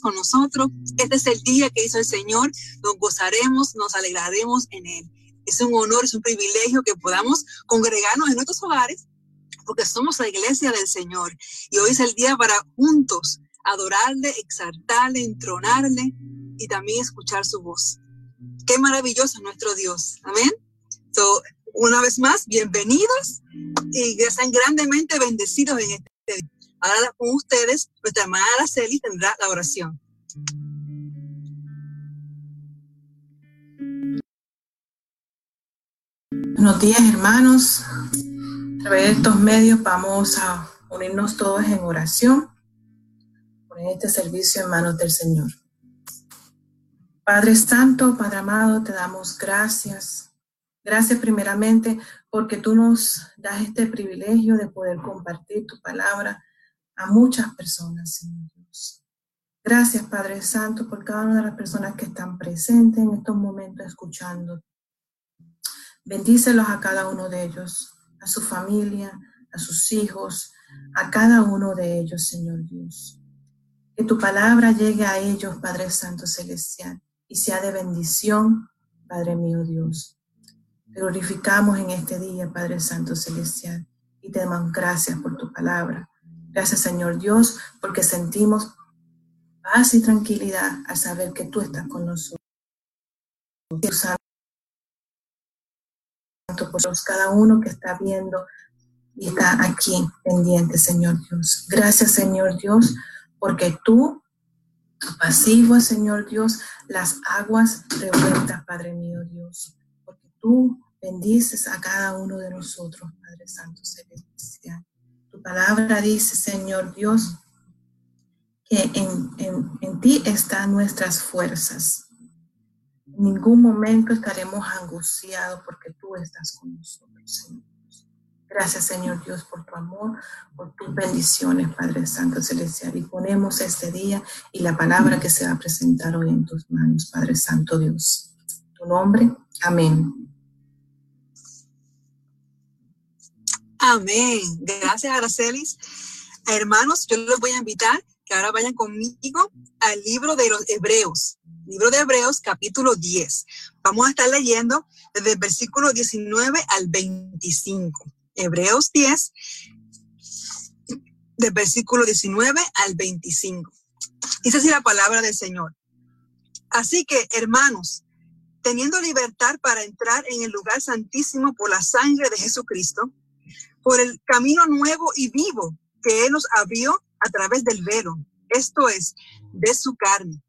con nosotros. Este es el día que hizo el Señor. Nos gozaremos, nos alegraremos en Él. Es un honor, es un privilegio que podamos congregarnos en nuestros hogares porque somos la iglesia del Señor. Y hoy es el día para juntos adorarle, exaltarle, entronarle y también escuchar su voz. Qué maravilloso es nuestro Dios. Amén. So, una vez más, bienvenidos y sean grandemente bendecidos en este día. Ahora con ustedes, nuestra hermana Araceli tendrá la oración. Buenos días, hermanos. A través de estos medios vamos a unirnos todos en oración, poner este servicio en manos del Señor. Padre Santo, Padre amado, te damos gracias Gracias primeramente porque tú nos das este privilegio de poder compartir tu palabra a muchas personas, Señor Dios. Gracias, Padre Santo, por cada una de las personas que están presentes en estos momentos escuchando. Bendícelos a cada uno de ellos, a su familia, a sus hijos, a cada uno de ellos, Señor Dios. Que tu palabra llegue a ellos, Padre Santo Celestial, y sea de bendición, Padre mío Dios. Te glorificamos en este día, Padre Santo Celestial, y te damos gracias por tu palabra. Gracias, Señor Dios, porque sentimos paz y tranquilidad al saber que tú estás con nosotros. Santo, cada uno que está viendo y está aquí pendiente, Señor Dios. Gracias, Señor Dios, porque tú apaciguas, Señor Dios, las aguas revueltas, Padre mío Dios, porque tú bendices a cada uno de nosotros, Padre Santo Celestial. Palabra dice, Señor Dios, que en, en ti están nuestras fuerzas. En ningún momento estaremos angustiados porque tú estás con nosotros, Señor. Gracias, Señor Dios, por tu amor, por tus bendiciones, Padre Santo Celestial. Y ponemos este día y la palabra que se va a presentar hoy en tus manos, Padre Santo Dios. Tu nombre, amén. Amén. Gracias, Aracelis. Hermanos, yo les voy a invitar que ahora vayan conmigo al libro de los Hebreos, libro de Hebreos, capítulo 10. Vamos a estar leyendo desde el versículo 19 al 25. Hebreos 10, del versículo 19 al 25. Dice así la palabra del Señor. Así que, hermanos, teniendo libertad para entrar en el lugar santísimo por la sangre de Jesucristo, por el camino nuevo y vivo que Él nos abrió a través del velo, esto es, de su carne.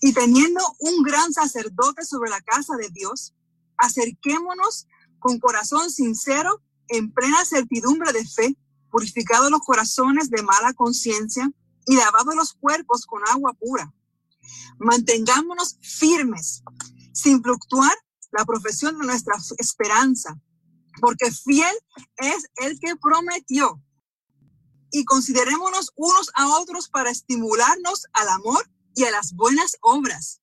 Y teniendo un gran sacerdote sobre la casa de Dios, acerquémonos con corazón sincero, en plena certidumbre de fe, purificados los corazones de mala conciencia y lavados los cuerpos con agua pura. Mantengámonos firmes, sin fluctuar la profesión de nuestra esperanza, porque fiel es el que prometió. Y considerémonos unos a otros para estimularnos al amor y a las buenas obras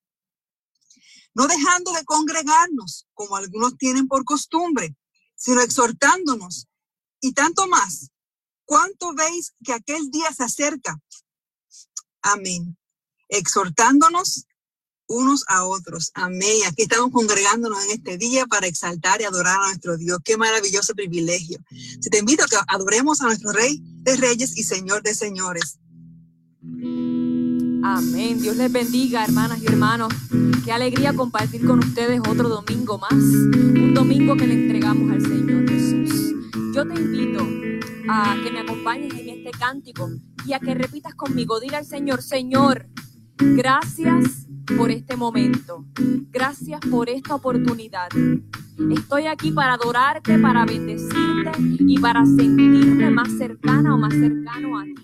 no dejando de congregarnos como algunos tienen por costumbre, sino exhortándonos y tanto más. ¿Cuánto veis que aquel día se acerca? Amén. Exhortándonos unos a otros. Amén. Aquí estamos congregándonos en este día para exaltar y adorar a nuestro Dios. Qué maravilloso privilegio. Si te invito a que adoremos a nuestro Rey de Reyes y Señor de Señores. Amén. Dios les bendiga, hermanas y hermanos. Qué alegría compartir con ustedes otro domingo más. Un domingo que le entregamos al Señor Jesús. Yo te invito a que me acompañes en este cántico y a que repitas conmigo. Dile al Señor, Señor, gracias por este momento. Gracias por esta oportunidad. Estoy aquí para adorarte, para bendecirte y para sentirme más cercana o más cercano a ti.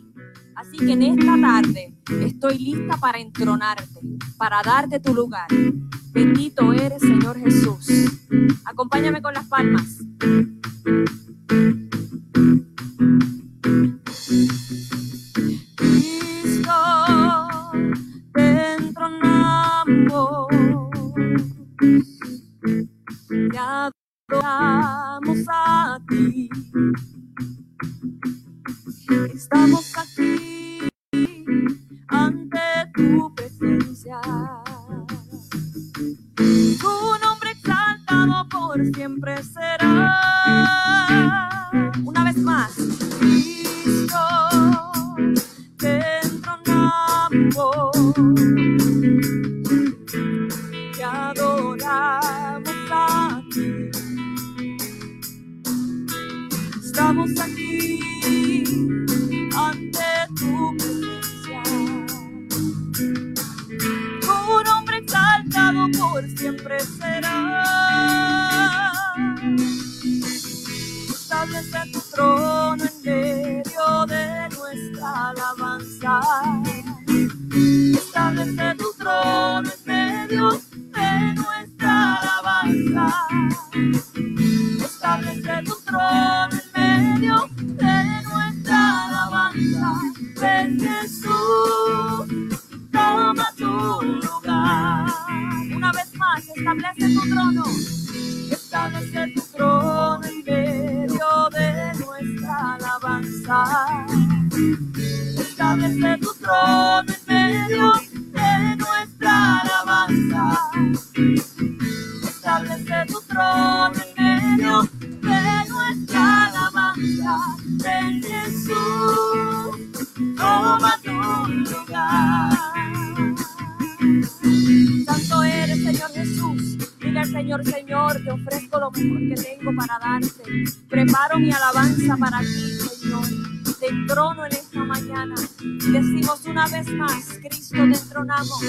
Así que en esta tarde estoy lista para entronarte, para darte tu lugar. Bendito eres, Señor Jesús. Acompáñame con las palmas. Te adoramos a ti. Estamos aquí ante tu presencia. Tu nombre exaltado por siempre será. Una vez más, Cristo, te entronamos. Te adoramos a ti. Estamos aquí ante tu presencia. Tu nombre exaltado por siempre será. Establece tu trono en medio de nuestra alabanza. Establece tu trono en medio alabanza. Para ti, Señor. Te trono en esta mañana. Decimos una vez más, Cristo te entronamos.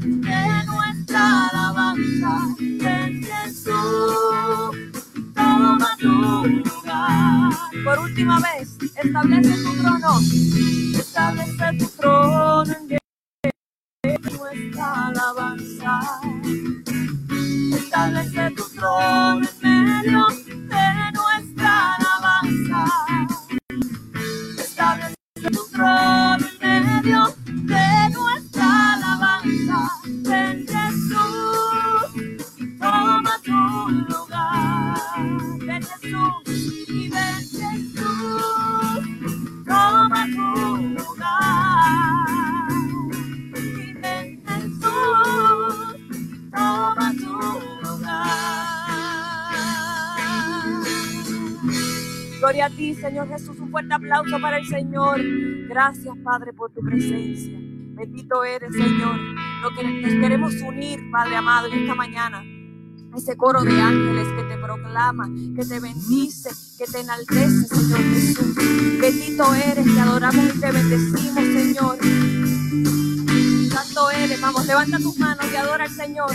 De nuestra alabanza. Ven Jesús, toma tu lugar. Por última vez, establece tu trono. Establece tu trono en nuestra alabanza. Establece tu trono aplauso para el Señor. Gracias, Padre, por tu presencia. Bendito eres, Señor. Nos queremos unir, Padre amado, en esta mañana. Ese coro de ángeles que te proclama, que te bendice, que te enaltece, Señor Jesús. Bendito eres, te adoramos y te bendecimos, Señor. Santo eres, vamos, levanta tus manos y adora al Señor.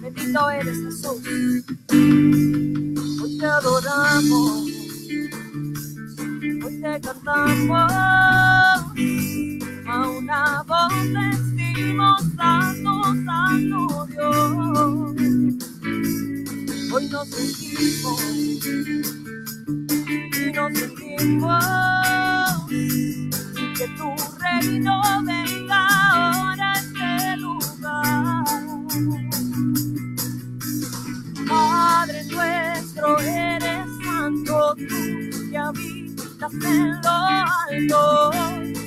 Bendito eres, Jesús. Hoy te adoramos. Hoy te cantamos a una voz decimos santo, santo Dios. Hoy nos sentimos y nos sentimos que tu reino venga ahora a este lugar. Padre nuestro, eres santo tú que habitas en lo alto.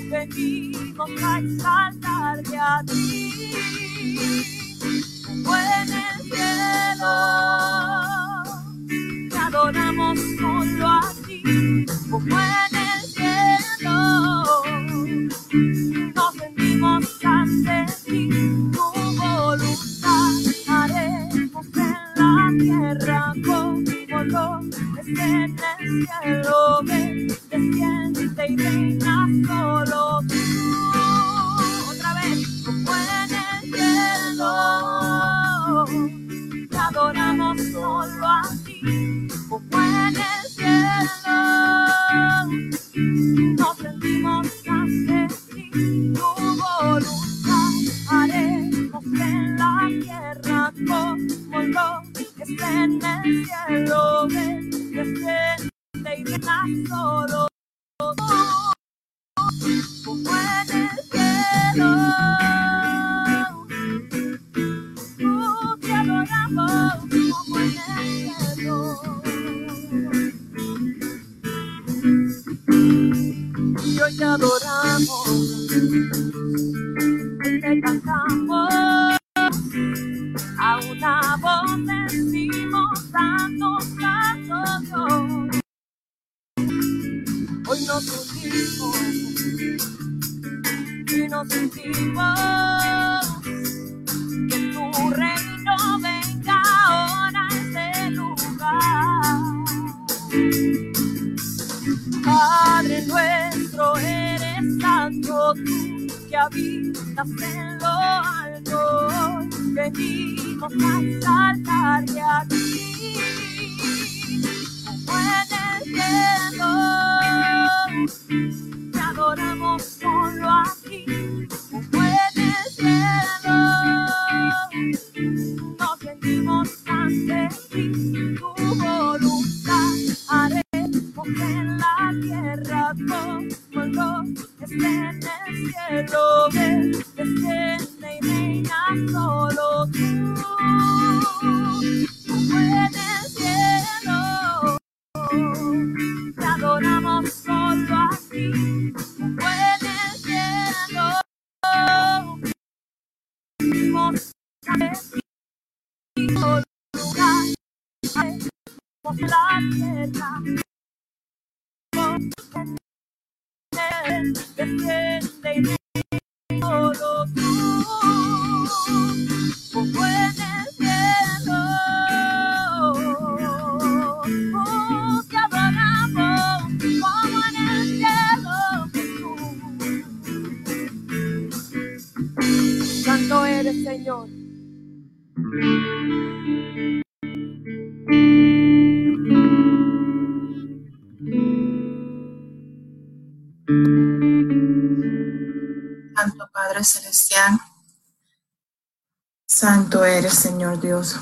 Venimos a exaltarte a ti, como en el cielo. Te adoramos solo a ti, como en el cielo. Nos rendimos ante ti, tu voluntad haremos en la tierra como lo es en el cielo. Ven, saving my soul. Desciende y solo tú. En el cielo, oh, te adoramos, como en el cielo. Santo eres, Señor. Padre Celestial, Santo eres Señor Dios.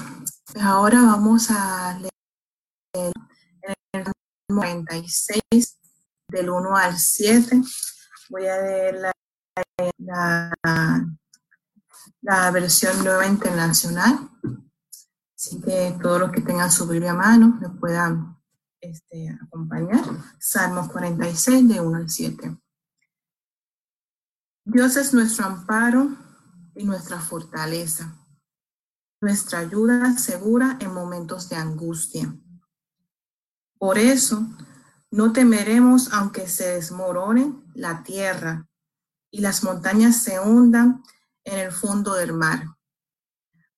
Pues ahora vamos a leer el 96 del 1 al 7. Voy a leer la, la, la versión nueva internacional. Así que todos los que tengan su Biblia a mano me puedan este, acompañar. Salmos 46 de 1 al 7. Dios es nuestro amparo y nuestra fortaleza, nuestra ayuda segura en momentos de angustia. Por eso, no temeremos aunque se desmorone la tierra y las montañas se hundan en el fondo del mar,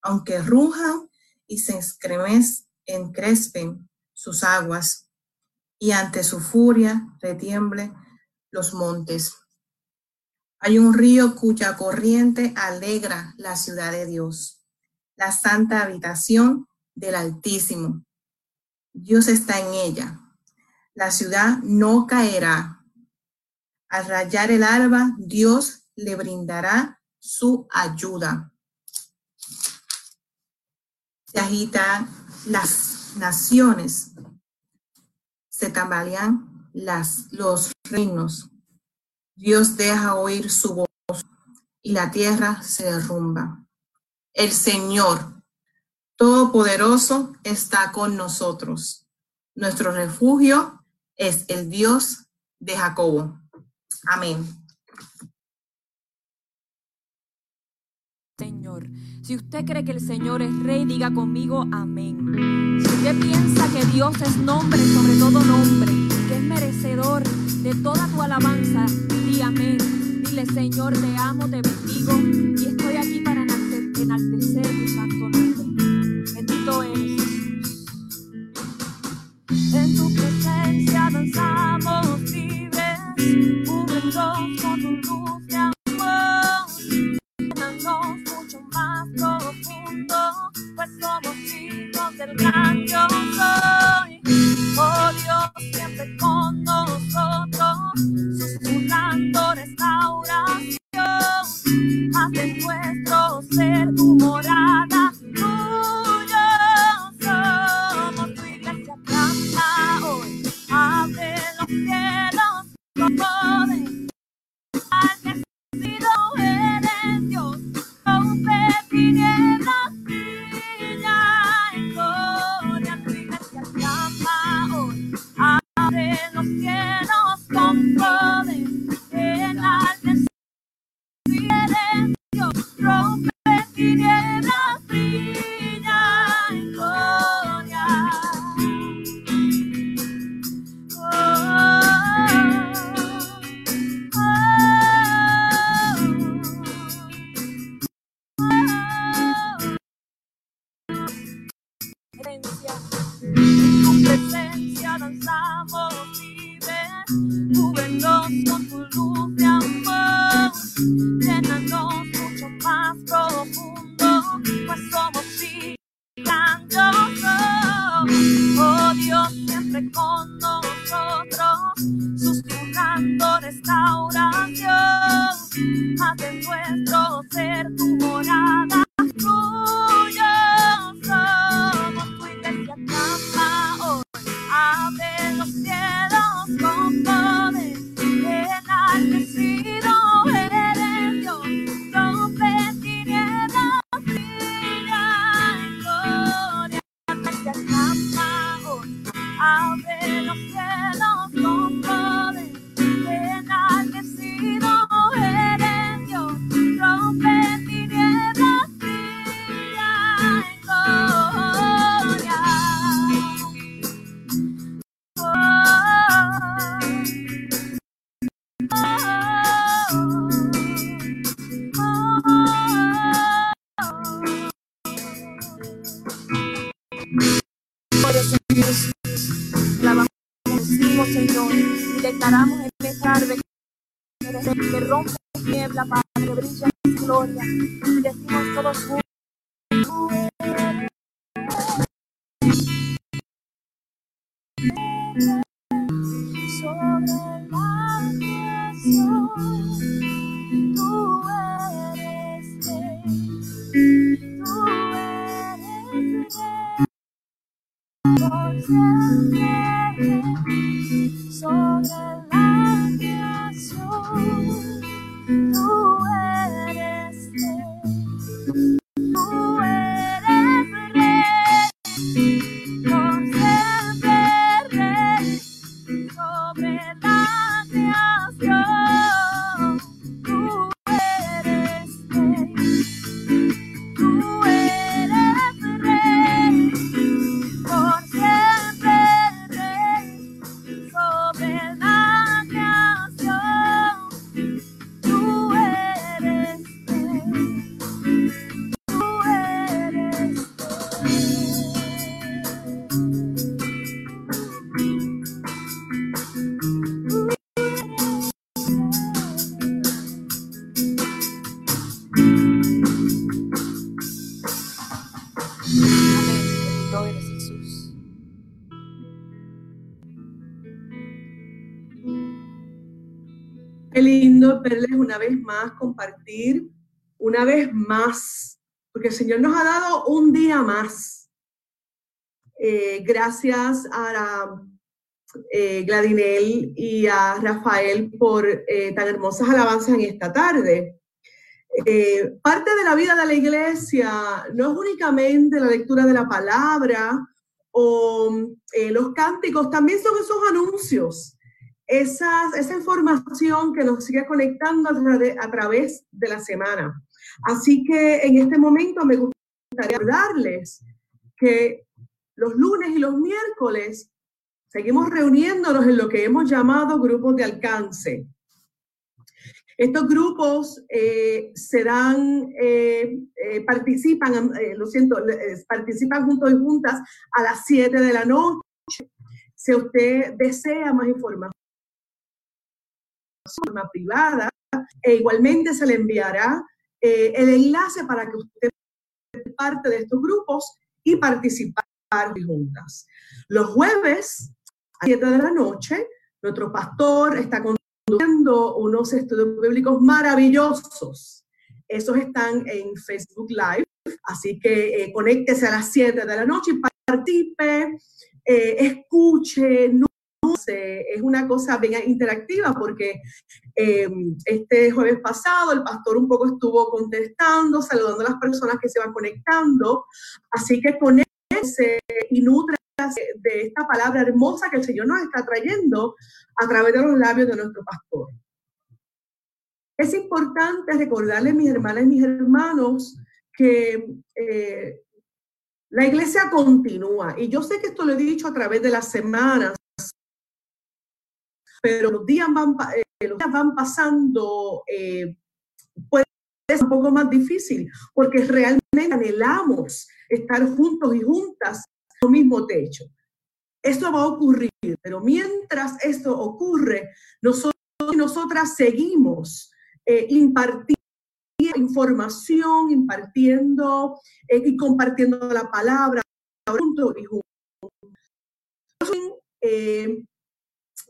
aunque rujan y se encrespen sus aguas y ante su furia retiemble los montes. Hay un río cuya corriente alegra la ciudad de Dios, la santa habitación del Altísimo. Dios está en ella. La ciudad no caerá. Al rayar el alba, Dios le brindará su ayuda. Se agitan las naciones, se tambalean las, los reinos. Dios deja oír su voz y la tierra se derrumba. El Señor Todopoderoso está con nosotros. Nuestro refugio es el Dios de Jacobo. Amén. Señor. Si usted cree que el Señor es rey, diga conmigo amén. Si usted piensa que Dios es nombre sobre todo nombre, que es merecedor de toda tu alabanza, amén. Dile, Señor, te amo, te bendigo y estoy aquí para enalte- enaltecer tu santo nombre. Bendito eres. En tu presencia danzamos libres, cúbrenos con tu luz de amor llénanos mucho más profundo, pues somos hijos del gran hoy. Abre los una vez más, compartir una vez más, porque el Señor nos ha dado un día más. Eh, gracias a la, eh, Gladinel y a Rafael por eh, tan hermosas alabanzas en esta tarde. Parte de la vida de la iglesia no es únicamente la lectura de la palabra o los cánticos, también son esos anuncios, esas, esa información que nos sigue conectando a, través de la semana. Así que en este momento me gustaría darles que los lunes y los miércoles seguimos reuniéndonos en lo que hemos llamado grupos de alcance. Estos grupos eh, eh, eh, participan, eh, lo siento, participan juntos y juntas a las 7 de la noche. Si usted desea más información forma privada, e igualmente se le enviará eh, el enlace para que usted parte de estos grupos y participar juntas. Los jueves a 7 de la noche, nuestro pastor está conduciendo unos estudios bíblicos maravillosos. Esos están en Facebook Live, así que eh, conéctese a las 7 de la noche y participe, eh, escuche, no es una cosa bien interactiva porque eh, este jueves pasado el pastor un poco estuvo contestando, saludando a las personas que se van conectando, así que conéctese y nutre de esta palabra hermosa que el Señor nos está trayendo a través de los labios de nuestro pastor. Es importante recordarle, mis hermanas y mis hermanos, que eh, la iglesia continúa. Y yo sé que esto lo he dicho a través de las semanas, pero los días van, eh, los días van pasando, eh, puede ser un poco más difícil, porque realmente anhelamos estar juntos y juntas en el mismo techo. Esto va a ocurrir, pero mientras esto ocurre, nosotros y nosotras seguimos eh, impartiendo información, impartiendo eh, y compartiendo la palabra juntos y juntos. eh,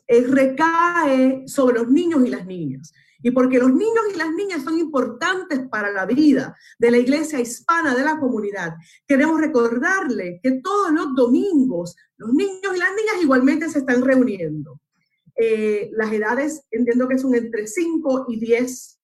eh, recae sobre los niños y las niñas. Y porque los niños y las niñas son importantes para la vida de la iglesia hispana, de la comunidad, queremos recordarle que todos los domingos los niños y las niñas igualmente se están reuniendo. Eh, las edades entiendo que son entre 5 y 10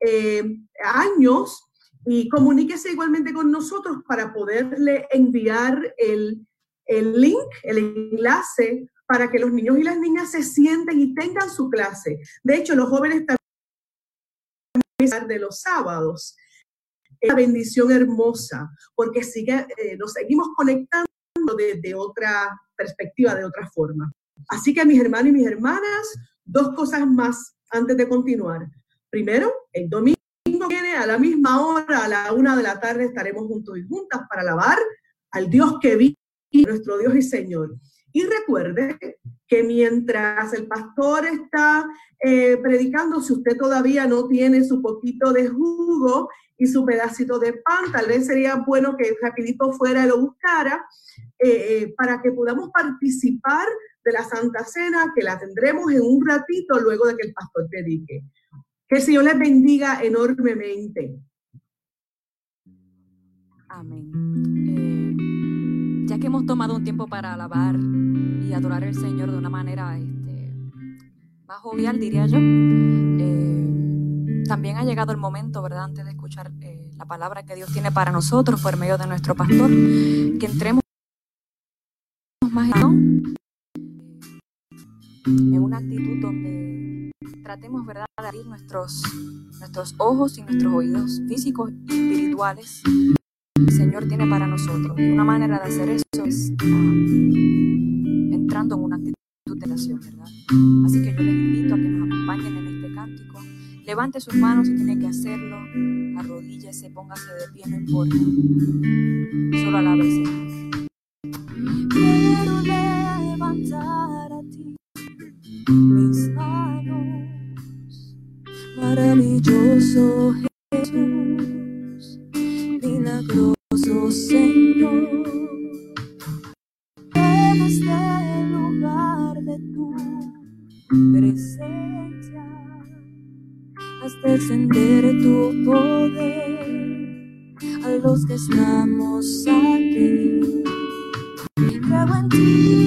eh, años y comuníquese igualmente con nosotros para poderle enviar el, el link, el enlace para que los niños y las niñas se sienten y tengan su clase. De hecho, los jóvenes también de los sábados. Es una bendición hermosa, porque sigue, eh, nos seguimos conectando desde otra perspectiva, de otra forma. Así que mis hermanos y mis hermanas, dos cosas más antes de continuar. Primero, el domingo viene a la misma hora, a la una de la tarde, estaremos juntos y juntas para alabar al Dios que vive, nuestro Dios y Señor. Y recuerde que mientras el pastor está eh, predicando, si usted todavía no tiene su poquito de jugo y su pedacito de pan, tal vez sería bueno que rapidito fuera y lo buscara eh, eh, para que podamos participar de la Santa Cena, que la tendremos en un ratito luego de que el pastor predique. Que el Señor les bendiga enormemente. Amén que hemos tomado un tiempo para alabar y adorar al Señor de una manera este, más jovial, diría yo, eh, también ha llegado el momento, ¿verdad?, antes de escuchar eh, la palabra que Dios tiene para nosotros por medio de nuestro pastor, que entremos más en una actitud donde tratemos, ¿verdad?, de abrir nuestros, nuestros ojos y nuestros oídos físicos y espirituales Señor tiene para nosotros. Una manera de hacer eso es ah, entrando en una actitud de oración, ¿verdad? Así que yo les invito a que nos acompañen en este cántico. Levante sus manos si tiene que hacerlo. Arrodíllese, póngase de pie, no importa. Solo alabe al Señor. Quiero levantar a ti mis manos. Maravilloso Señor, en este lugar de tu presencia, hasta extender tu poder a los que estamos aquí. Creo en ti,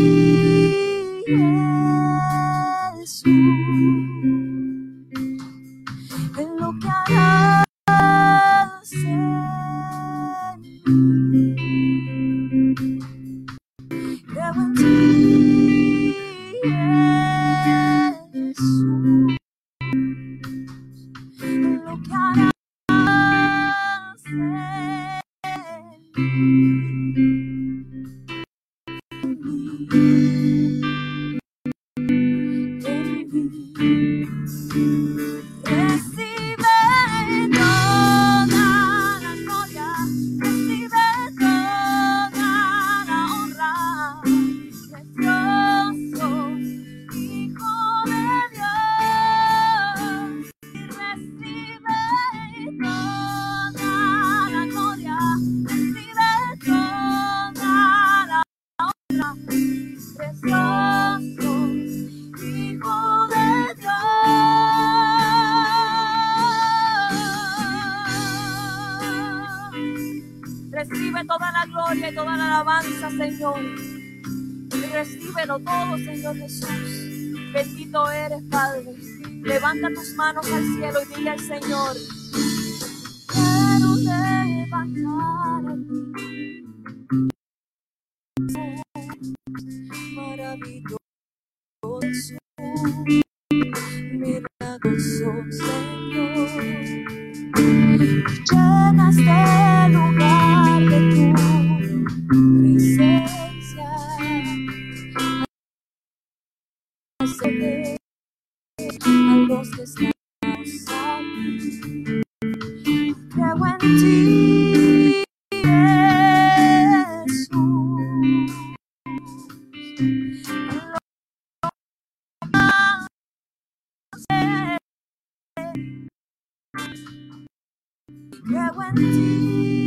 Creo en ti.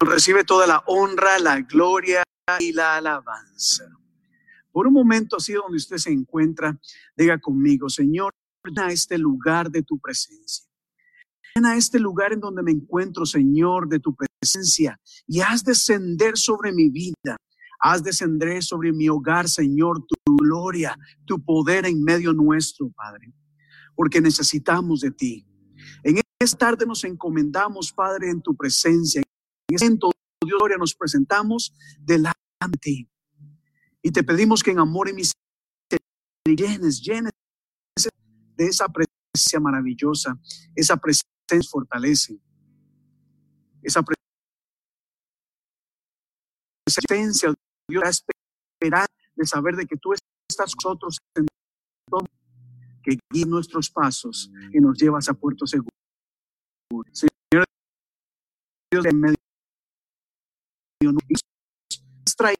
Recibe toda la honra, la gloria y la alabanza. Por un momento así donde usted se encuentra, diga conmigo, Señor, a este lugar de tu presencia. A este lugar en donde me encuentro, Señor, de tu presencia, y haz descender sobre mi vida. Haz descender sobre mi hogar, Señor, tu gloria, tu poder en medio nuestro, Padre, porque necesitamos de ti. En esta tarde nos encomendamos, Padre, en tu presencia. En momento, Dios, gloria, nos presentamos delante. Y te pedimos que en amor y misericordia llenes, llenes de esa presencia maravillosa, esa presencia fortalece, esa presencia, Dios, la esperanza de saber de que tú estás con nosotros en todo, que guíe nuestros pasos y nos llevas a puerto seguro. Señor Dios, en medio nos trae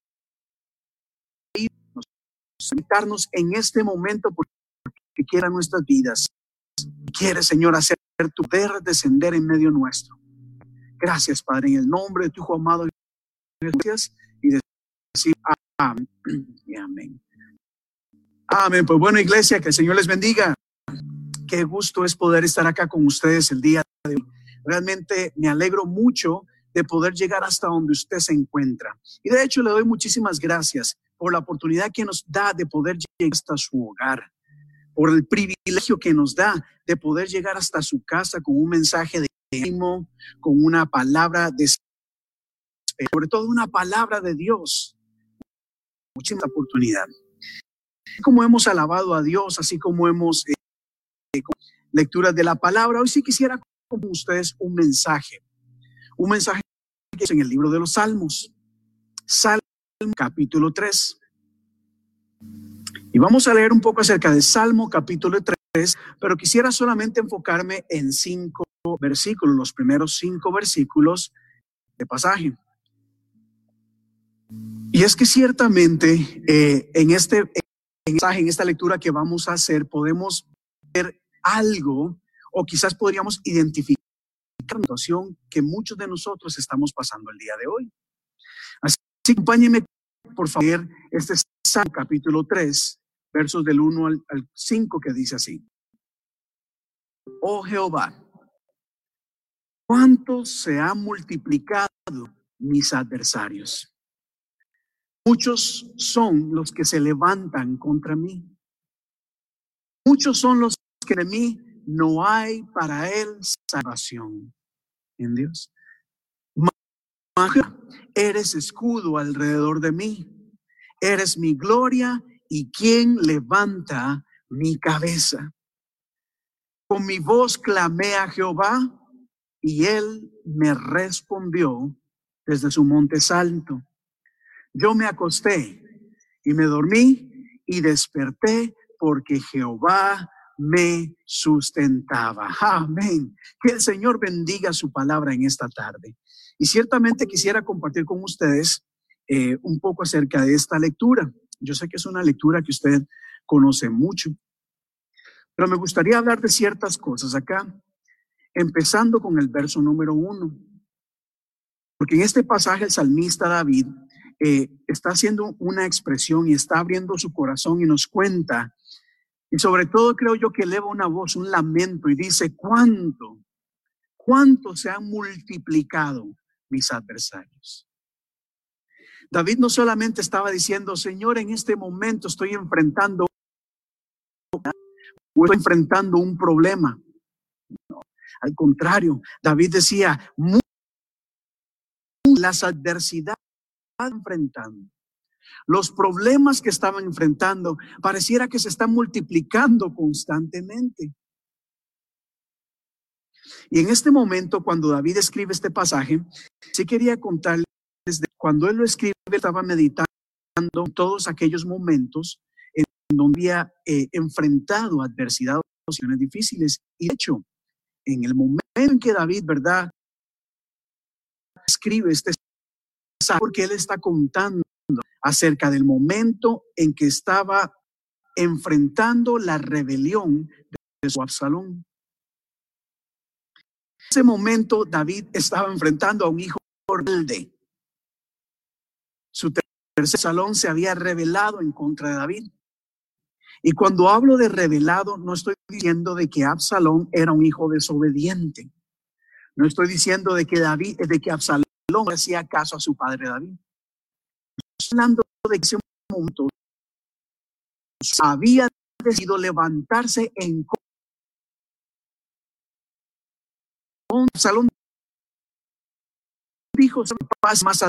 sentarnos en este momento porque quiera nuestras vidas. Quiere, Señor, hacer tu poder descender en medio nuestro. Gracias, Padre, en el nombre de tu Hijo amado. Gracias y decir amén amén. Amén. Pues bueno, iglesia, que el Señor les bendiga. Qué gusto es poder estar acá con ustedes el día de hoy. Realmente me alegro mucho de poder llegar hasta donde usted se encuentra. Y de hecho le doy muchísimas gracias por la oportunidad que nos da de poder llegar hasta su hogar, por el privilegio que nos da de poder llegar hasta su casa con un mensaje de ánimo, con una palabra de sobre todo una palabra de Dios. Muchísima oportunidad. Como hemos alabado a Dios, así como hemos eh, lecturas de la palabra, hoy sí quisiera con ustedes un mensaje, un mensaje que es en el libro de los Salmos, Salmo capítulo 3. Y vamos a leer un poco acerca de Salmo capítulo 3, pero quisiera solamente enfocarme en cinco versículos, los primeros cinco versículos de pasaje. Y es que ciertamente eh, en este en, en esta lectura que vamos a hacer podemos ver algo o quizás podríamos identificar situación que muchos de nosotros estamos pasando el día de hoy. Así que por favor este es Salmo capítulo 3, versos del 1 al, al 5 que dice así. Oh Jehová, cuánto se han multiplicado mis adversarios. Muchos son los que se levantan contra mí. Muchos son los que de mí no hay para él salvación. En Dios. Eres escudo alrededor de mí. Eres mi gloria y quien levanta mi cabeza. Con mi voz clamé a Jehová y él me respondió desde su monte santo. Yo me acosté y me dormí y desperté porque Jehová me sustentaba. Amén. Que el Señor bendiga su palabra en esta tarde. Y ciertamente quisiera compartir con ustedes eh, un poco acerca de esta lectura. Yo sé que es una lectura que usted conoce mucho, pero me gustaría hablar de ciertas cosas acá, empezando con el verso número uno. Porque en este pasaje el salmista David eh, está haciendo una expresión y está abriendo su corazón y nos cuenta, y sobre todo creo yo que eleva una voz, un lamento y dice, ¿cuánto, cuánto se han multiplicado mis adversarios? David no solamente estaba diciendo, Señor, en este momento estoy enfrentando, estoy enfrentando un problema. al contrario, David decía, las adversidades enfrentando, los problemas que estaban enfrentando, pareciera que se están multiplicando constantemente. Y en este momento, cuando David escribe este pasaje, sí quería contarles de cuando él lo escribe, estaba meditando todos aquellos momentos en donde había eh, enfrentado adversidad o situaciones difíciles. Y de hecho, en el momento en que David, ¿verdad? Escribe este porque él está contando acerca del momento en que estaba enfrentando la rebelión de su Absalón. En ese momento David estaba enfrentando a un hijo rebelde. Su tercer salón se había revelado en contra de David. Y cuando hablo de revelado, no estoy diciendo de que Absalón era un hijo desobediente. No estoy diciendo de que David, de que Absalón hacía caso a su padre David. Hablando de ese momento había decidido levantarse en con Absalón dijo paz más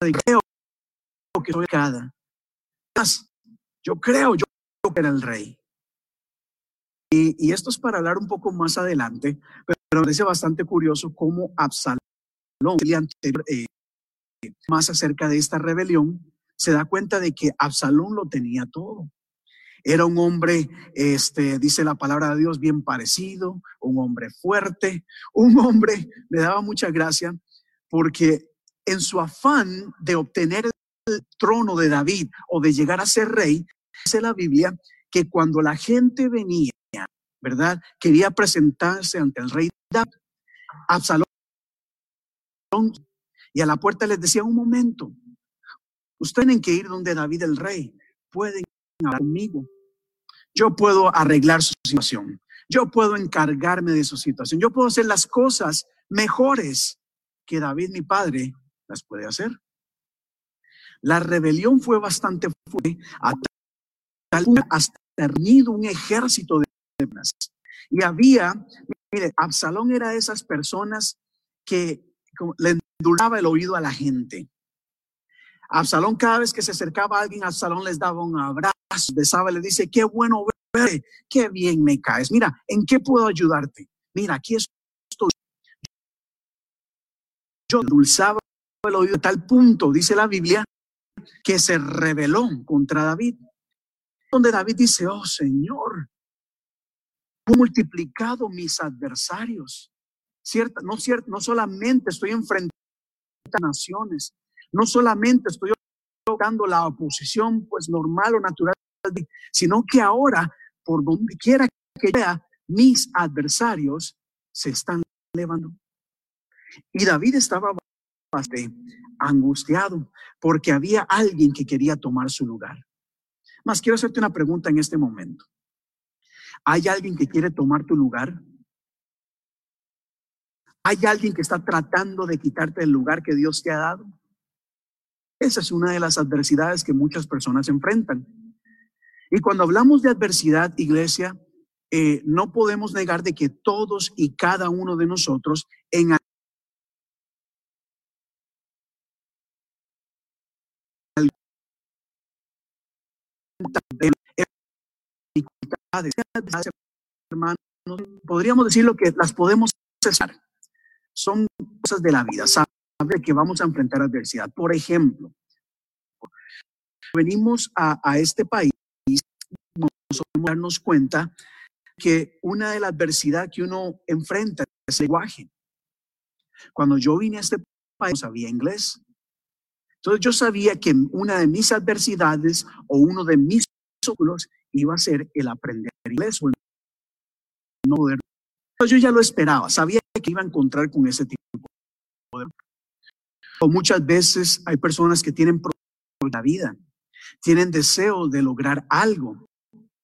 creo. Yo creo, yo creo que era el rey. Y, esto es para hablar un poco más adelante, pero, me parece bastante curioso cómo Absalón, eh, más acerca de esta rebelión, se da cuenta de que Absalón lo tenía todo. Era un hombre, este, dice la palabra de Dios, bien parecido, un hombre fuerte, un hombre, le daba mucha gracia, porque en su afán de obtener el trono de David o de llegar a ser rey, dice la Biblia que cuando la gente venía, ¿verdad? Quería presentarse ante el rey David, Absalón, y a la puerta les decía, un momento, ustedes tienen que ir donde David el rey, pueden hablar conmigo. Yo puedo arreglar su situación. Yo puedo encargarme de su situación. Yo puedo hacer las cosas mejores que David, mi padre, las puede hacer. La rebelión fue bastante fuerte, hasta ternido un ejército de y había, mire, Absalón era de esas personas que le endulzaba el oído a la gente. Absalón cada vez que se acercaba a alguien, Absalón les daba un abrazo, besaba, le dice, qué bueno verte, qué bien me caes. Mira, ¿en qué puedo ayudarte? Mira, aquí estoy. Yo endulzaba el oído a tal punto, dice la Biblia, que se rebeló contra David. Donde David dice, oh Señor, multiplicado mis adversarios. Cierta, no, cierto, no solamente estoy enfrentando a naciones, no solamente estoy tocando la oposición pues normal o natural, sino que ahora, por donde quiera que vea, mis adversarios se están levando. Y David estaba bastante angustiado porque había alguien que quería tomar su lugar. Más quiero hacerte una pregunta en este momento. ¿Hay alguien que quiere tomar tu lugar? ¿Hay alguien que está tratando de quitarte el lugar que Dios te ha dado? Esa es una de las adversidades que muchas personas enfrentan. Y cuando hablamos de adversidad, iglesia, eh, no podemos negar de que todos y cada uno de nosotros en hermanos, podríamos decir lo que las podemos cesar. Son cosas de la vida, sabe que vamos a enfrentar adversidad. Por ejemplo, venimos a, a este país, nos podemos darnos cuenta que una de las adversidades que uno enfrenta es el lenguaje. Cuando yo vine a este país, no sabía inglés. Entonces yo sabía que una de mis adversidades o uno de mis obstáculos iba a ser el aprender inglés o el no poder. Yo ya lo esperaba, sabía que iba a encontrar con ese tipo de. O muchas veces hay personas que tienen problemas en la vida, tienen deseo de lograr algo,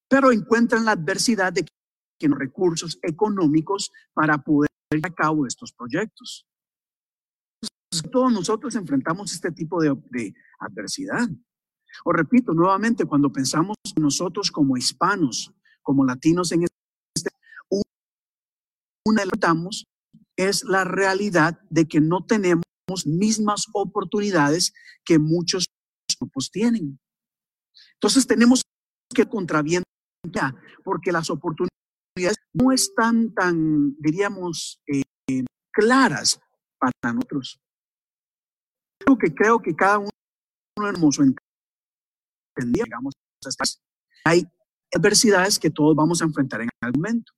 pero encuentran la adversidad de que no recursos económicos para poder llevar a cabo estos proyectos. Todos nosotros enfrentamos este tipo de, de adversidad. O repito nuevamente, cuando pensamos en nosotros como hispanos, como latinos en una es la realidad de que no tenemos mismas oportunidades que muchos grupos tienen. Entonces tenemos que contraviento porque las oportunidades no están tan, diríamos, eh, claras para nosotros. Creo que creo que cada uno hermoso entendía, hay adversidades que todos vamos a enfrentar en algún momento.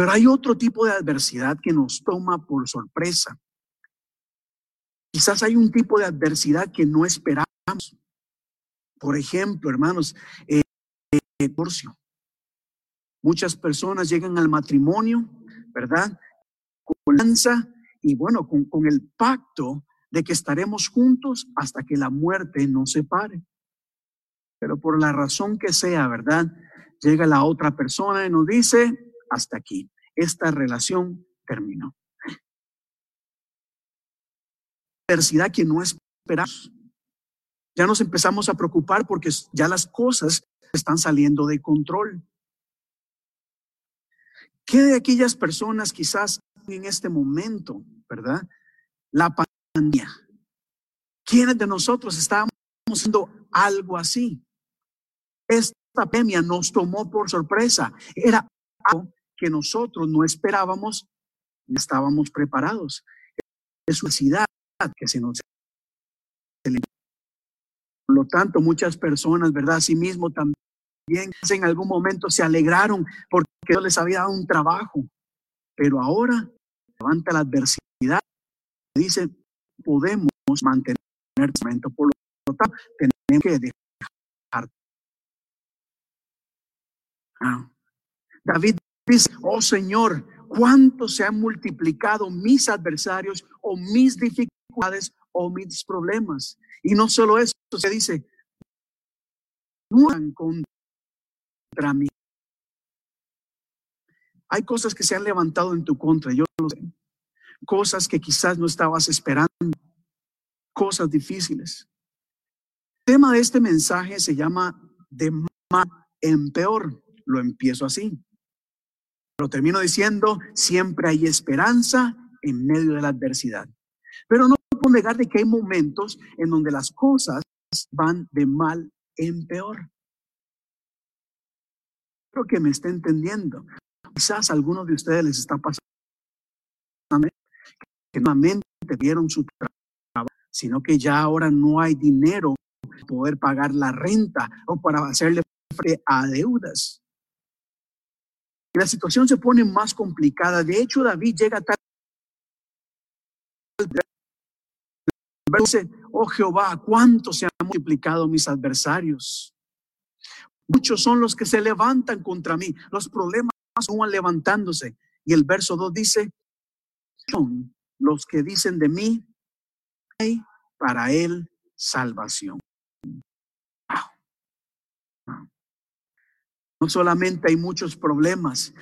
Pero hay otro tipo de adversidad que nos toma por sorpresa. Quizás hay un tipo de adversidad que no esperamos. Por ejemplo, hermanos, eh, divorcio. Muchas personas llegan al matrimonio, ¿verdad? Con lanza y bueno, con, con el pacto de que estaremos juntos hasta que la muerte nos separe. Pero por la razón que sea, ¿verdad? Llega la otra persona y nos dice, hasta aquí, esta relación terminó. Adversidad que no esperamos. Ya nos empezamos a preocupar porque ya las cosas están saliendo de control. ¿Qué de aquellas personas quizás en este momento, verdad? La pandemia. ¿Quiénes de nosotros estábamos haciendo algo así? Esta pandemia nos tomó por sorpresa. Era algo que nosotros no esperábamos, y estábamos preparados. Es una necesidad que se nos por lo tanto, muchas personas, ¿verdad? Asimismo también en algún momento se alegraron porque Dios les había dado un trabajo, pero ahora levanta la adversidad. Dice, podemos mantener el momento, por lo tanto, tenemos que dejar. Ah. David dice, oh Señor, cuánto se han multiplicado mis adversarios o mis dificultades o mis problemas. Y no solo eso, se dice, no con mí. Hay cosas que se han levantado en tu contra, yo lo sé. Cosas que quizás no estabas esperando, cosas difíciles. El tema de este mensaje se llama de mal en peor. Lo empiezo así. Lo termino diciendo, siempre hay esperanza en medio de la adversidad. Pero no puedo negar de que hay momentos en donde las cosas van de mal en peor. Creo que me está entendiendo. Quizás a algunos de ustedes les está pasando que no solamente dieron su trabajo, sino que ya ahora no hay dinero para poder pagar la renta o para hacerle frente a deudas. La situación se pone más complicada. De hecho, David llega a tal dice, oh Jehová, cuánto se han multiplicado mis adversarios. Muchos son los que se levantan contra mí. Los problemas van levantándose. Y el verso 2 dice, son los que dicen de mí, hay para él salvación. No solamente hay muchos problemas,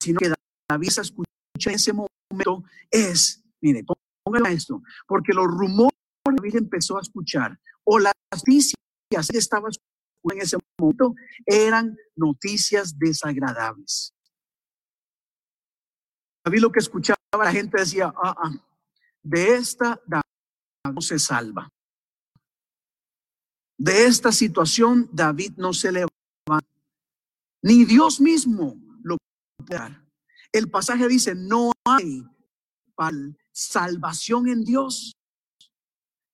sino que David se escucha en ese momento es, mire, póngale esto, porque los rumores David empezó a escuchar o las noticias que estaba escuchando en ese momento eran noticias desagradables. David lo que escuchaba, la gente decía, ah, ah, de esta no se salva. De esta situación David no se levanta. Ni Dios mismo lo puede dar. El pasaje dice, no hay salvación en Dios.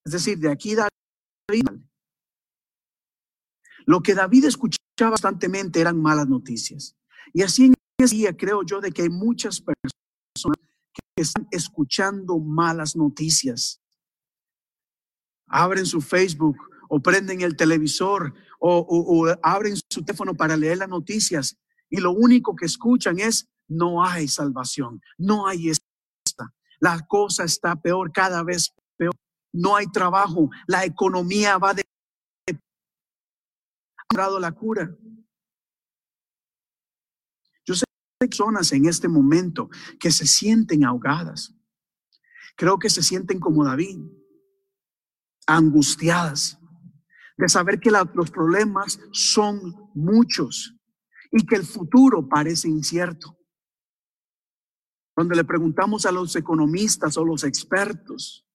Es decir, de aquí David Lo que David escuchaba constantemente eran malas noticias. Y así en ese día creo yo de que hay muchas personas que están escuchando malas noticias. Abren su Facebook o prenden el televisor o, abren su teléfono para leer las noticias y lo único que escuchan es no hay salvación, no hay esta. La cosa está peor, cada vez peor. No hay trabajo, la economía va de dado la cura. Yo sé personas en este momento que se sienten ahogadas. Creo que se sienten como David, angustiadas de saber que los problemas son muchos y que el futuro parece incierto. Cuando le preguntamos a los economistas o los expertos,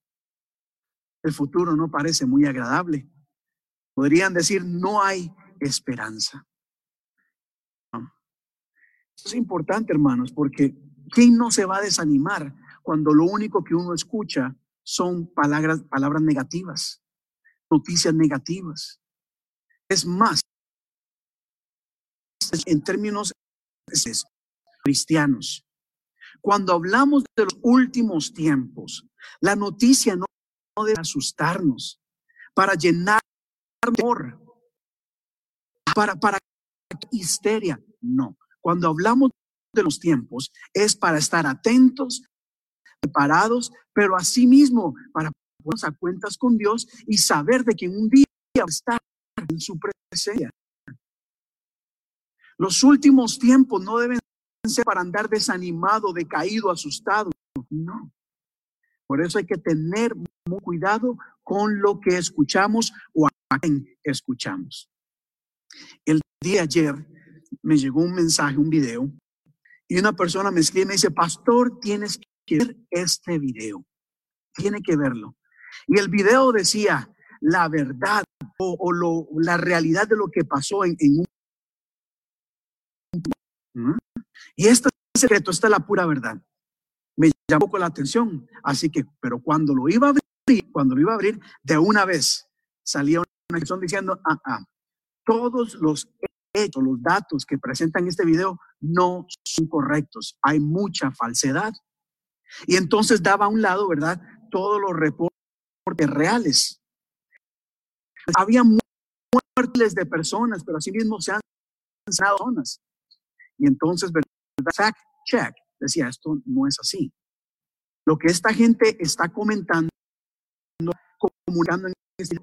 el futuro no parece muy agradable. Podrían decir, no hay esperanza. Es importante, hermanos, porque ¿quién no se va a desanimar cuando lo único que uno escucha son palabras, palabras negativas? Noticias negativas. Es más, en términos cristianos, cuando hablamos de los últimos tiempos, la noticia no, debe asustarnos para llenar amor, para, para histeria. No, cuando hablamos de los tiempos es para estar atentos, preparados, pero asimismo para a cuentas con Dios y saber de que un día estar en su presencia. Los últimos tiempos no deben ser para andar desanimado, decaído, asustado. No. Por eso hay que tener mucho cuidado con lo que escuchamos o a quien escuchamos. El día ayer me llegó un mensaje, un video, y una persona me escribe y me dice, pastor, tienes que ver este video. Tiene que verlo. Y el video decía la verdad o, lo, la realidad de lo que pasó en, un... ¿Mm? Y este secreto, esta es la pura verdad. Me llamó poco la atención. Así que, pero cuando lo iba a abrir, cuando lo iba a abrir, de una vez salía una canción diciendo, ah, ah, todos los hechos, los datos que presentan este video no son correctos. Hay mucha falsedad. Y entonces daba a un lado, ¿verdad? Todos los reportes reales. Había muertes de personas, pero así mismo se han sanado personas. Y entonces, fact check, decía, esto no es así. Lo que esta gente está comentando, comunicando en este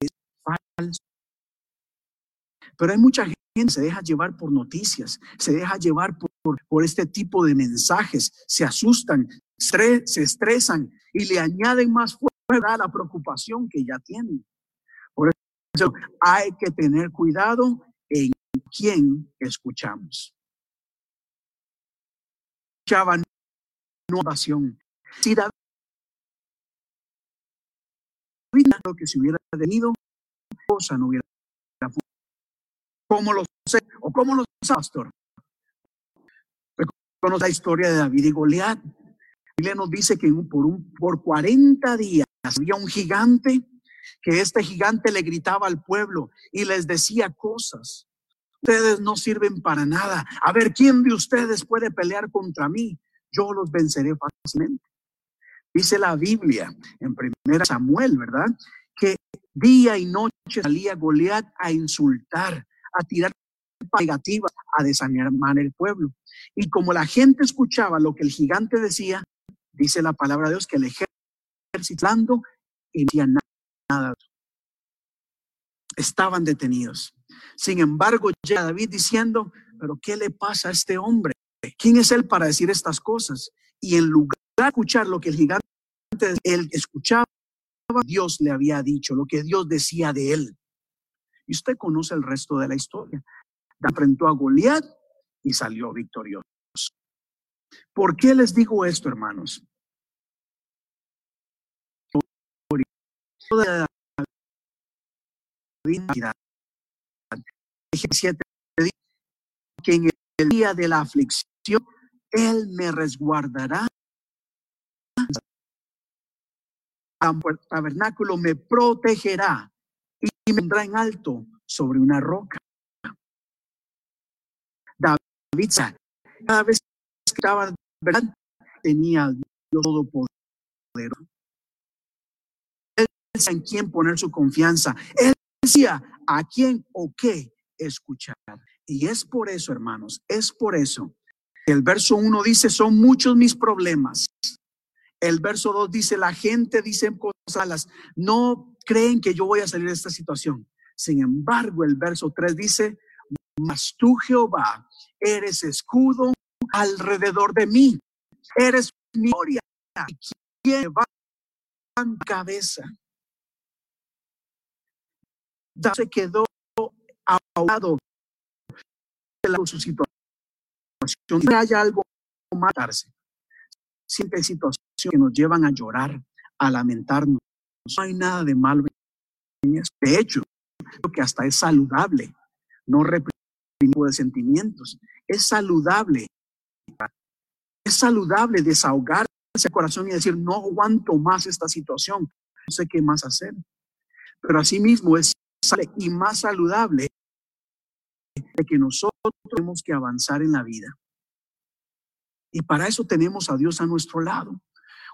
es falso. Pero hay mucha gente que se deja llevar por noticias, se deja llevar por, por este tipo de mensajes, se asustan, se estresan y le añaden más fuerza la preocupación que ya tienen. Por eso hay que tener cuidado en quién escuchamos. Escuchaba oración. Si David lo que se hubiera tenido, cosa no hubiera ¿Cómo lo sé? ¿O cómo lo sé, pastor? Conoce la historia de David y Goliat. Biblia nos dice que por, un, por 40 días había un gigante que este gigante le gritaba al pueblo y les decía cosas. Ustedes no sirven para nada. A ver, ¿quién de ustedes puede pelear contra mí? Yo los venceré fácilmente. Dice la Biblia en primera Samuel, ¿verdad? Que día y noche salía Goliat a insultar, a tirar negativas, a desanimar el pueblo. Y como la gente escuchaba lo que el gigante decía, dice la palabra de Dios que el ejército y no nada. Estaban detenidos. Sin embargo, llega David diciendo, pero ¿qué le pasa a este hombre? ¿Quién es él para decir estas cosas? Y en lugar de escuchar lo que el gigante él escuchaba, Dios le había dicho, lo que Dios decía de él. Y usted conoce el resto de la historia. Enfrentó a Goliat y salió victorioso. ¿Por qué les digo esto, hermanos? que en el día de la aflicción Él me resguardará. Tabernáculo me protegerá y me vendrá en alto sobre una roca. David, cada vez ¿verdad? Tenía Dios todopoderoso. Él decía en quién poner su confianza. Él decía a quién o qué escuchar. Y es por eso, hermanos, es por eso. El verso 1 dice, son muchos mis problemas. El verso 2 dice, la gente dice cosas, no creen que yo voy a salir de esta situación. Sin embargo, el verso 3 dice, mas tú Jehová eres escudo alrededor de mí, eres mi gloria, quien va en cabeza. Se quedó ahogado de su situación. No hay algo matarse. Siempre situaciones que nos llevan a llorar, a lamentarnos. No hay nada de malo en eso. De hecho, creo que hasta es saludable no reprimir de sentimientos. Es saludable. Es saludable desahogarse el corazón y decir, no aguanto más esta situación, no sé qué más hacer. Pero asimismo es y más saludable de que nosotros tenemos que avanzar en la vida. Y para eso tenemos a Dios a nuestro lado.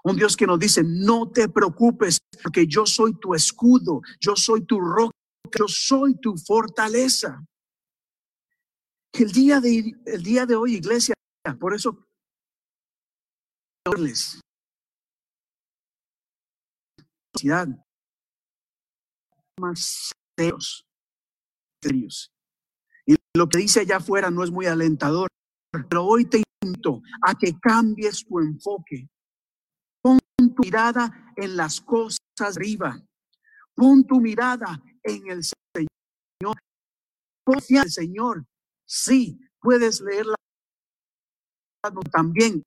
Un Dios que nos dice, no te preocupes, porque yo soy tu escudo, yo soy tu roca, yo soy tu fortaleza. El día de, el día de hoy, iglesia, por eso, más serios, serios. Y lo que dice allá afuera no es muy alentador, pero hoy te invito a que cambies tu enfoque. Pon tu mirada en las cosas arriba. Pon tu mirada en el Señor. En el Señor. Sí, puedes leerla también.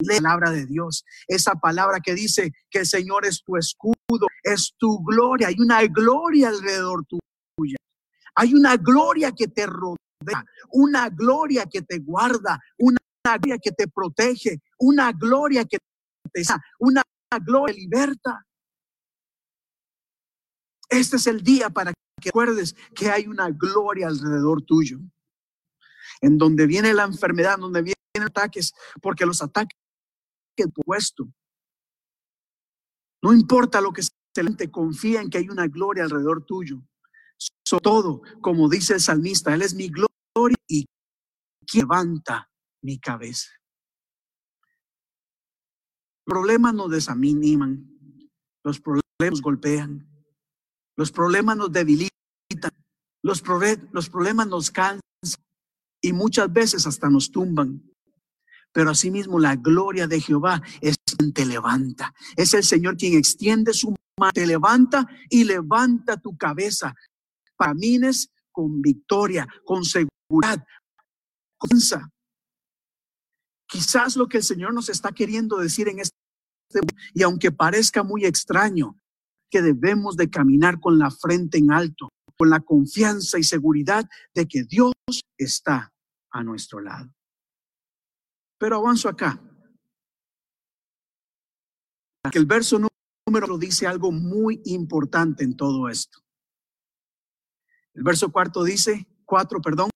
La palabra de Dios, esa palabra que dice que el Señor es tu escudo, es tu gloria. Hay una gloria alrededor tuya. Hay una gloria que te rodea, una gloria que te guarda, una gloria que te protege, una gloria que te una gloria que liberta. Este es el día para que recuerdes que hay una gloria alrededor tuyo. En donde viene la enfermedad, donde vienen ataques, porque los ataques han puesto. No importa lo que se te confía en que hay una gloria alrededor tuyo. Sobre todo, como dice el salmista, Él es mi gloria y levanta mi cabeza. Problemas nos desaniman, los problemas golpean, los problemas nos debilitan, los, los problemas nos cansan y muchas veces hasta nos tumban. Pero asimismo la gloria de Jehová es quien te levanta. Es el Señor quien extiende su mano, te levanta y levanta tu cabeza camines con victoria, con seguridad. Quizás lo que el Señor nos está queriendo decir en este y aunque parezca muy extraño, que debemos de caminar con la frente en alto, con la confianza y seguridad de que Dios está a nuestro lado. Pero avanzo acá. El verso número dice algo muy importante en todo esto. El verso cuarto dice, cuatro, perdón,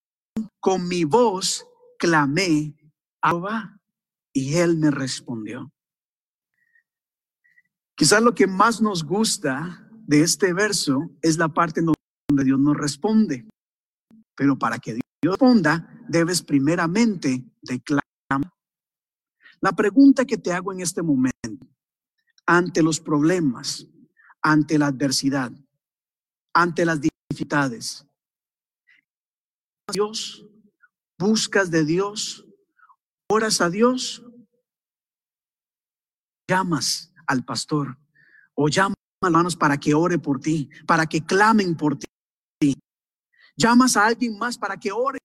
con mi voz clamé a Jehová y él me respondió. Quizás lo que más nos gusta de este verso es la parte donde Dios nos responde. Pero para que Dios responda, debes primeramente declarar. La pregunta que te hago en este momento, ante los problemas, ante la adversidad, ante las dificultades. Dios, buscas de Dios, oras a Dios, llamas al pastor o llamas a hermanos para que ore por ti, para que clamen por ti. Llamas a alguien más para que ti.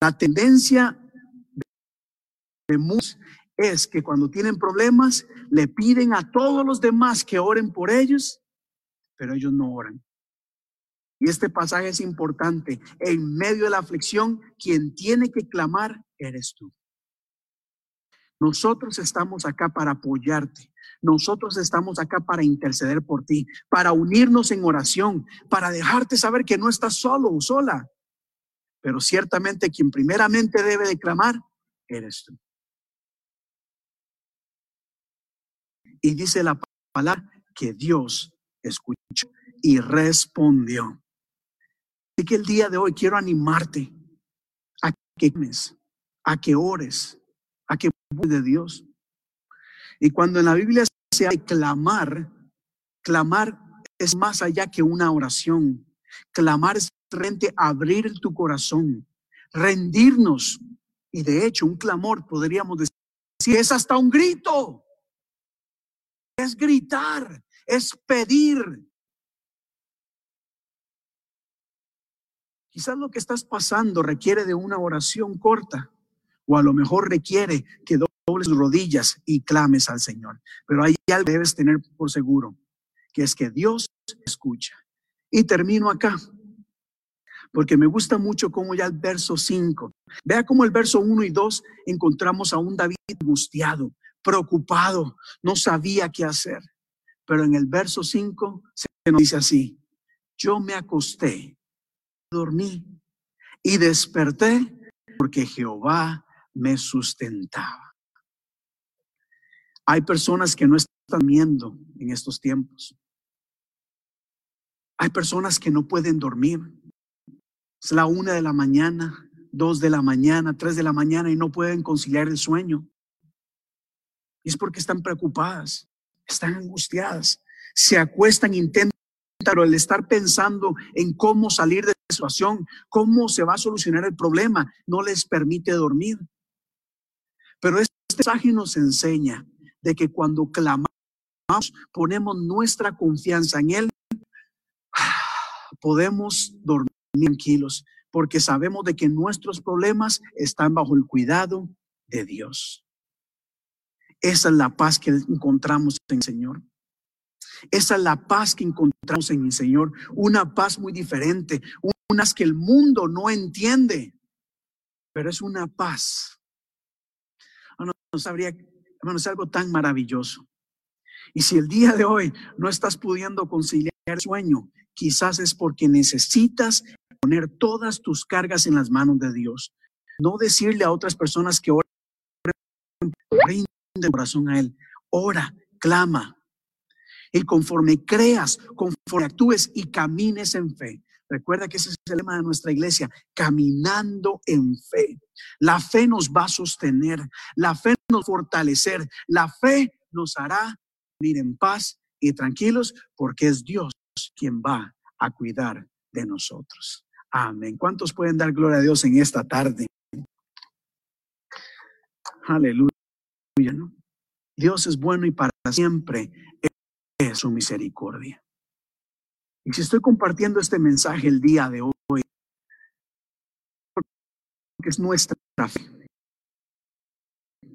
La tendencia de muchos es que cuando tienen problemas le piden a todos los demás que oren por ellos pero ellos no oran. Y este pasaje es importante. En medio de la aflicción, quien tiene que clamar eres tú. Nosotros estamos acá para apoyarte. Nosotros estamos acá para interceder por ti, para unirnos en oración, para dejarte saber que no estás solo o sola. Pero ciertamente quien primeramente debe de clamar eres tú. Y dice la palabra que Dios escuchó y respondió. Así que el día de hoy quiero animarte a que a que ores, a que de Dios. Y cuando en la Biblia se de clamar, clamar es más allá que una oración. Clamar es abrir tu corazón, rendirnos. Y de hecho, un clamor podríamos decir, es hasta un grito. Es gritar, es pedir. Quizás lo que estás pasando requiere de una oración corta o a lo mejor requiere que dobles rodillas y clames al Señor. Pero ahí algo debes tener por seguro, que es que Dios escucha. Y termino acá, porque me gusta mucho como ya el verso 5, vea como el verso 1 y 2 encontramos a un David angustiado, preocupado, no sabía qué hacer. Pero en el verso 5 se nos dice así, yo me acosté, dormí y desperté porque Jehová me sustentaba. Hay personas que no están viendo en estos tiempos. Hay personas que no pueden dormir. Es la una de la mañana, dos de la mañana, tres de la mañana y no pueden conciliar el sueño. Y es porque están preocupadas, están angustiadas, se acuestan, intentan, el estar pensando en cómo salir de la situación, cómo se va a solucionar el problema, no les permite dormir. Pero este mensaje nos enseña de que cuando clamamos, ponemos nuestra confianza en Él, podemos dormir tranquilos, porque sabemos de que nuestros problemas están bajo el cuidado de Dios. Esa es la paz que encontramos en el Señor. Esa es la paz que encontramos en el Señor. Una paz muy diferente, unas que el mundo no entiende, pero es una paz no sabría, hermano, es algo tan maravilloso. Y si el día de hoy no estás pudiendo conciliar el sueño, quizás es porque necesitas poner todas tus cargas en las manos de Dios. No decirle a otras personas que oren, de corazón a Él. Ora, clama. Y conforme creas, conforme actúes y camines en fe, Recuerda que ese es el lema de nuestra iglesia, caminando en fe. La fe nos va a sostener, la fe nos fortalecer, la fe nos hará vivir en paz y tranquilos porque es Dios quien va a cuidar de nosotros. Amén. ¿Cuántos pueden dar gloria a Dios en esta tarde? Aleluya. Dios es bueno y para siempre es su misericordia. Y si estoy compartiendo este mensaje el día de hoy, que es nuestra fe,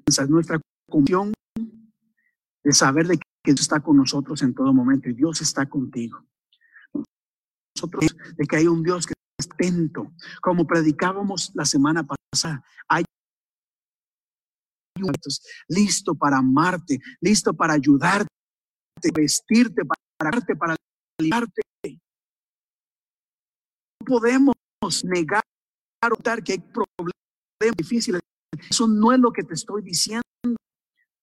es nuestra convicción de saber de que Dios está con nosotros en todo momento y Dios está contigo. Nosotros de que hay un Dios que como predicábamos la semana pasada, hay listo para amarte, listo para ayudarte, vestirte, para darte, para aliarte podemos negar que hay problemas difíciles. Eso no es lo que te estoy diciendo.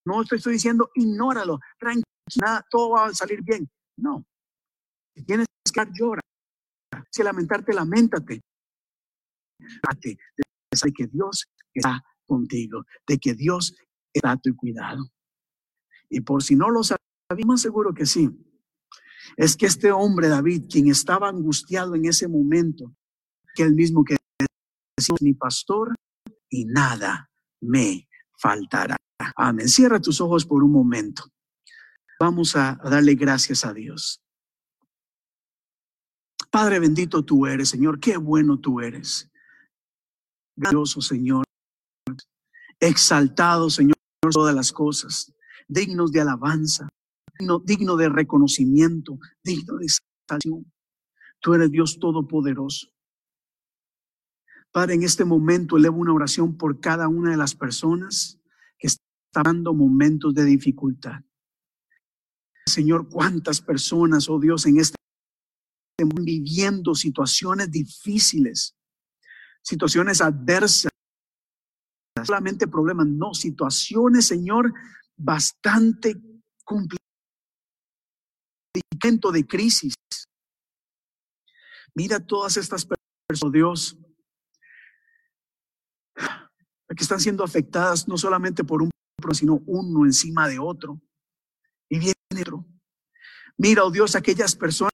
No te estoy diciendo, ignóralo, tranquila, todo va a salir bien. No. Si tienes que llorar, si lamentarte, lamentate. De que Dios está contigo, de que Dios está a tu cuidado. Y por si no lo sabes, más seguro que sí es que este hombre David, quien estaba angustiado en ese momento, que el mismo que decía, mi pastor y nada me faltará. Amén. Cierra tus ojos por un momento. Vamos a darle gracias a Dios. Padre bendito tú eres, Señor, qué bueno tú eres. Glorioso, Señor. Exaltado, Señor, todas las cosas, dignos de alabanza digno, de reconocimiento, digno de salvación. Tú eres Dios Todopoderoso. Padre, en este momento elevo una oración por cada una de las personas que están está dando momentos de dificultad. Señor, cuántas personas, oh Dios, en este viviendo situaciones difíciles, situaciones adversas, solamente problemas, no, situaciones, Señor, bastante complicadas de crisis. Mira todas estas personas, oh Dios, que están siendo afectadas no solamente por un sino uno encima de otro. Y viene otro. Mira, oh Dios, aquellas personas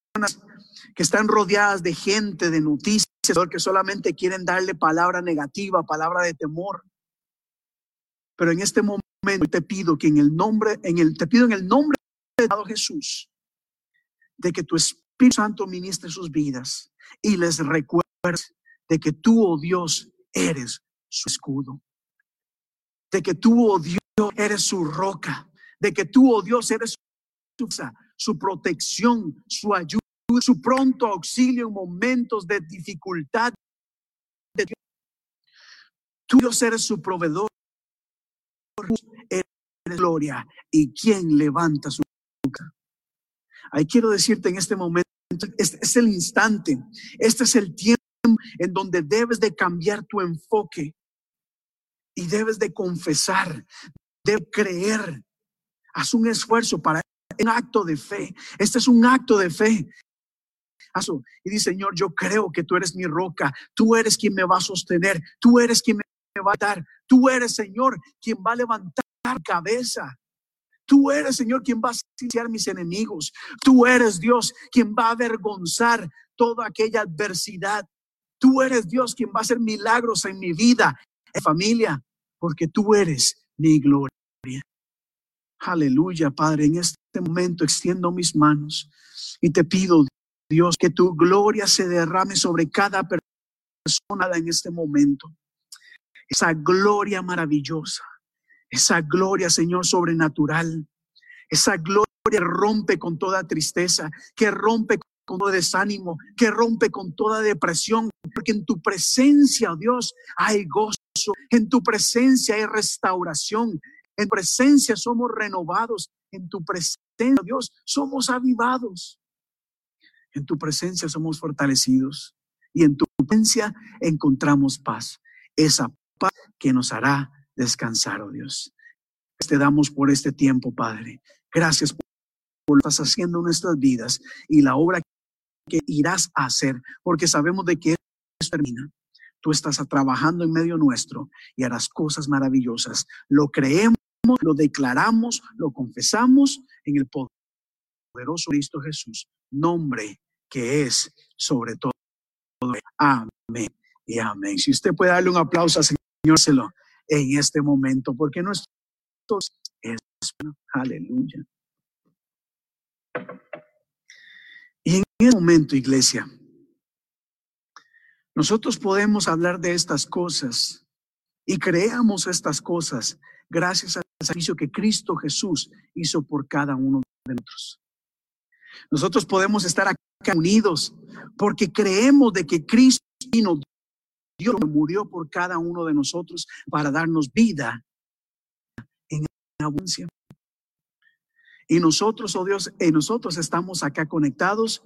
que están rodeadas de gente, de noticias, que solamente quieren darle palabra negativa, palabra de temor. Pero en este momento te pido que en el nombre, en el, te pido en el nombre de Jesús, de que tu Espíritu Santo ministre sus vidas y les recuerdes de que tú, oh Dios, eres su escudo. De que tú, oh Dios, eres su roca. De que tú, oh Dios, eres su, su protección, su ayuda, su pronto auxilio en momentos de dificultad. Tú, Dios, eres su proveedor. Eres gloria. ¿Y quien levanta su boca? Ahí quiero decirte en este momento, este es el instante, este es el tiempo en donde debes de cambiar tu enfoque y debes de confesar, de creer. Haz un esfuerzo para un acto de fe. Este es un acto de fe. Y dice, Señor, yo creo que tú eres mi roca, tú eres quien me va a sostener, tú eres quien me va a dar, tú eres, Señor, quien va a levantar cabeza. Tú eres, Señor, quien va a silenciar mis enemigos. Tú eres, Dios, quien va a avergonzar toda aquella adversidad. Tú eres, Dios, quien va a hacer milagros en mi vida, en familia, porque tú eres mi gloria. Aleluya, Padre. En este momento extiendo mis manos y te pido, Dios, que tu gloria se derrame sobre cada persona en este momento. Esa gloria maravillosa esa gloria, Señor, sobrenatural. Esa gloria rompe con toda tristeza, que rompe con todo desánimo, que rompe con toda depresión, porque en tu presencia, oh Dios, hay gozo, en tu presencia hay restauración, en tu presencia somos renovados, en tu presencia, oh Dios, somos avivados, en tu presencia somos fortalecidos y en tu presencia encontramos paz, esa paz que nos hará descansar, oh Dios. Te damos por este tiempo, Padre. Gracias por lo que estás haciendo en nuestras vidas y la obra que irás a hacer, porque sabemos de que esto termina. Tú estás trabajando en medio nuestro y harás cosas maravillosas. Lo creemos, lo declaramos, lo confesamos en el poderoso Cristo Jesús, nombre que es sobre todo. Amén y amén. Si usted puede darle un aplauso al Señor, en este momento, porque nuestro es aleluya. Y en este momento, iglesia, nosotros podemos hablar de estas cosas y creamos estas cosas gracias al servicio que Cristo Jesús hizo por cada uno de nosotros. Nosotros podemos estar acá unidos porque creemos de que Cristo murió por cada uno de nosotros para darnos vida en abundancia. Y nosotros, oh Dios, y nosotros estamos acá conectados,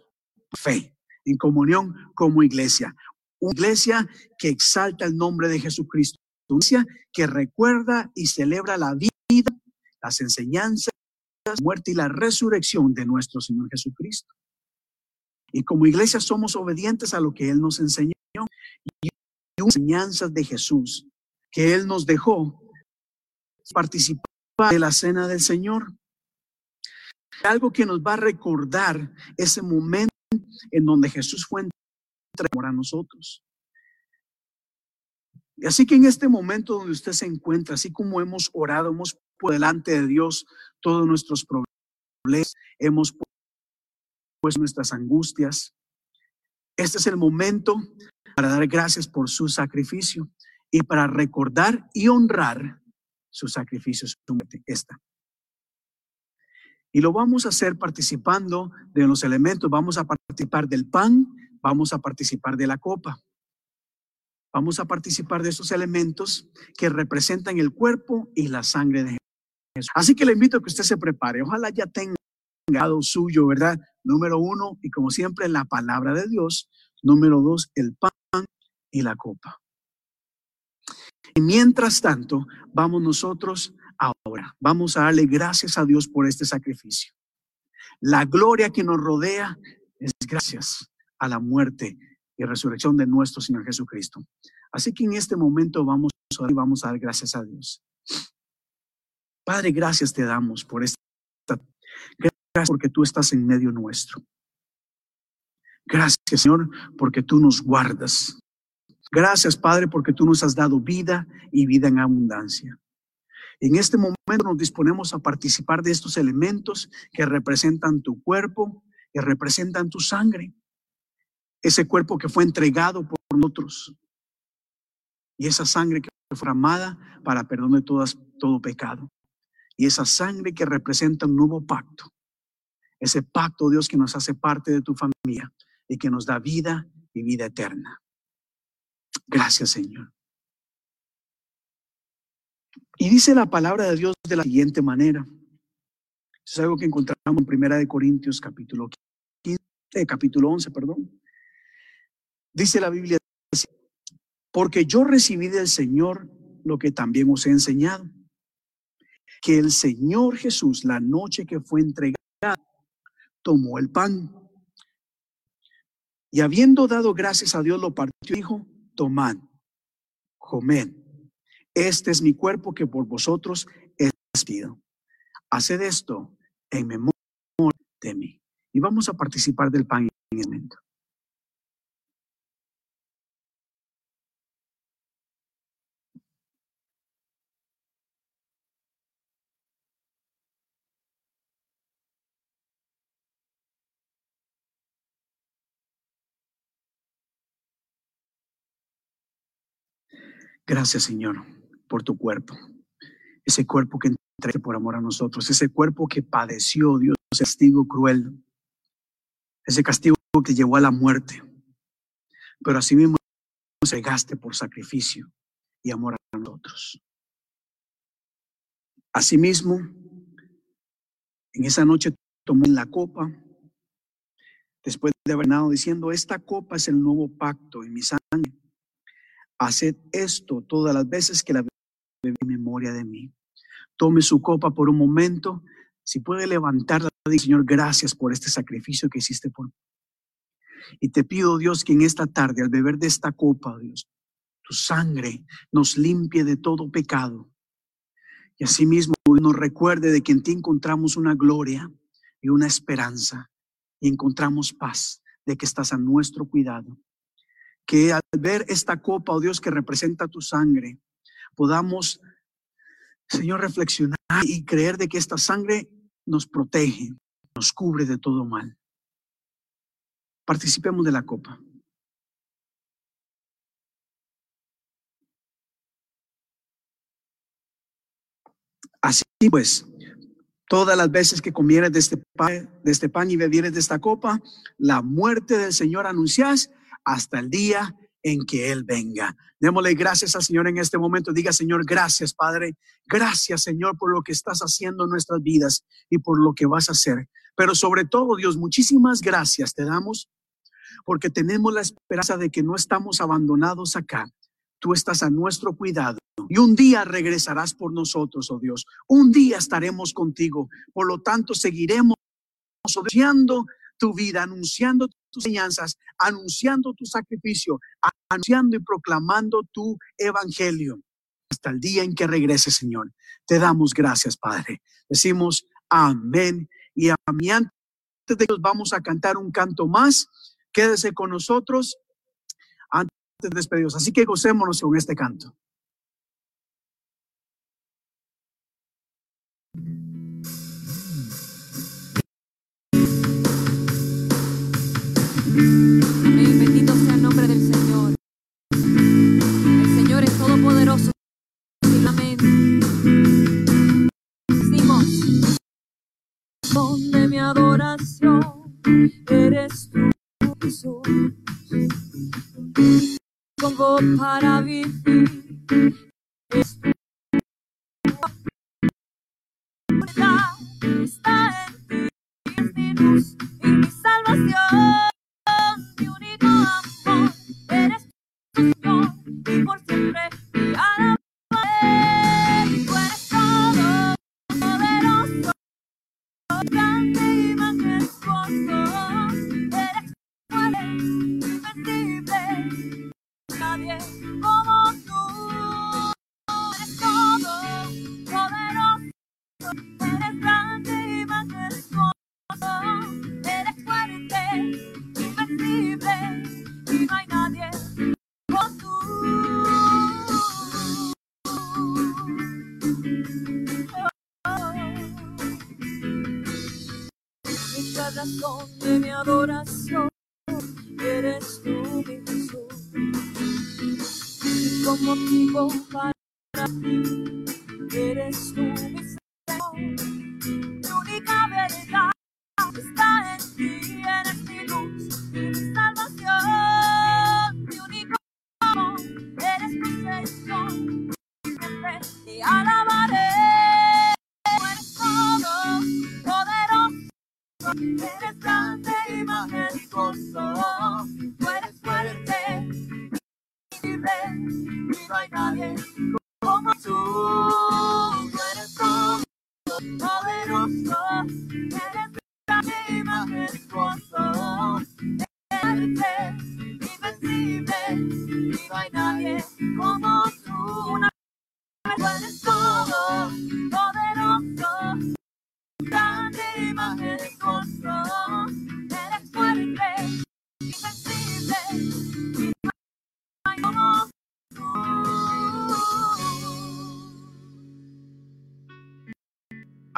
fe, en comunión como iglesia. Una iglesia que exalta el nombre de Jesucristo. Que recuerda y celebra la vida, las enseñanzas, la muerte y la resurrección de nuestro Señor Jesucristo. Y como iglesia somos obedientes a lo que Él nos enseñó. Y enseñanzas de Jesús que Él nos dejó participar de la cena del Señor. Algo que nos va a recordar ese momento en donde Jesús fue entre a nosotros. Y así que en este momento donde usted se encuentra, así como hemos orado, hemos por delante de Dios todos nuestros problemas, hemos puesto nuestras angustias. Este es el momento para dar gracias por su sacrificio y para recordar y honrar su sacrificio, esta. Y lo vamos a hacer participando de los elementos. Vamos a participar del pan, vamos a participar de la copa. Vamos a participar de esos elementos que representan el cuerpo y la sangre de Así que le invito a que usted se prepare. Ojalá ya tenga suyo, ¿verdad? Número uno, y como siempre, la palabra de Dios. Número dos, el pan y la copa. Y mientras tanto, vamos nosotros ahora, vamos a darle gracias a Dios por este sacrificio. La gloria que nos rodea es gracias a la muerte y resurrección de nuestro Señor Jesucristo. Así que en este momento vamos a, vamos a dar gracias a Dios. Padre, gracias te damos por esta. Gracias porque tú estás en medio nuestro. Gracias, Señor, porque tú nos guardas. Gracias, Padre, porque tú nos has dado vida y vida en abundancia. En este momento nos disponemos a participar de estos elementos que representan tu cuerpo, que representan tu sangre. Ese cuerpo que fue entregado por nosotros. Y esa sangre que fue amada para perdón de todas, todo pecado. Y esa sangre que representa un nuevo pacto. Ese pacto, Dios, que nos hace parte de tu familia y que nos da vida y vida eterna. Gracias, Señor. Y dice la palabra de Dios de la siguiente manera. Es algo que encontramos en Primera de Corintios capítulo 15, eh, capítulo 11, perdón. Dice la Biblia, porque yo recibí del Señor lo que también os he enseñado, que el Señor Jesús, la noche que fue entregado, tomó el pan y habiendo dado gracias a Dios, lo partió y dijo, tomad, comed, este es mi cuerpo que por vosotros es pido. Haced esto en memoria de mí. Y vamos a participar del pan en este momento. Gracias, Señor por tu cuerpo. Ese cuerpo que entregaste por amor a nosotros, ese cuerpo que padeció, Dios, ese castigo cruel, ese castigo que llevó a la muerte. Pero asimismo entregaste por sacrificio y amor a nosotros. Asimismo, en esa noche tomé la copa, después de haber ganado diciendo, esta copa es el nuevo pacto en mi sangre. Haced esto todas las veces que la en memoria de mí. Tome su copa por un momento. Si puede levantarla, Señor, gracias por este sacrificio que hiciste por mí. Y te pido, Dios, que en esta tarde, al beber de esta copa, Dios, tu sangre nos limpie de todo pecado. Y asimismo nos recuerde de que en ti encontramos una gloria y una esperanza y encontramos paz de que estás a nuestro cuidado. Que al ver esta copa, oh Dios, que representa tu sangre, podamos, Señor, reflexionar y creer de que esta sangre nos protege, nos cubre de todo mal. Participemos de la copa. Así pues, todas las veces que comieres de este pan, de este pan y bebieres de esta copa, la muerte del Señor anuncias hasta el día en que Él venga. Démosle gracias al Señor en este momento. Diga, Señor, gracias, Padre. Gracias, Señor, por lo que estás haciendo en nuestras vidas y por lo que vas a hacer. Pero sobre todo, Dios, muchísimas gracias te damos porque tenemos la esperanza de que no estamos abandonados acá. Tú estás a nuestro cuidado y un día regresarás por nosotros, oh Dios. Un día estaremos contigo. Por lo tanto, seguiremos obedeciendo tu vida, anunciando tus enseñanzas, anunciando tu sacrificio, anunciando y proclamando tu evangelio hasta el día en que regrese, Señor. Te damos gracias, Padre. Decimos amén y mí Antes de que vamos a cantar un canto más. Quédese con nosotros antes de despedirnos. Así que gocémonos con este canto. Bendito sea el nombre del Señor. El Señor es todopoderoso. Amén. Decimos, donde mi adoración eres tú, Jesús. Pongo para vivir.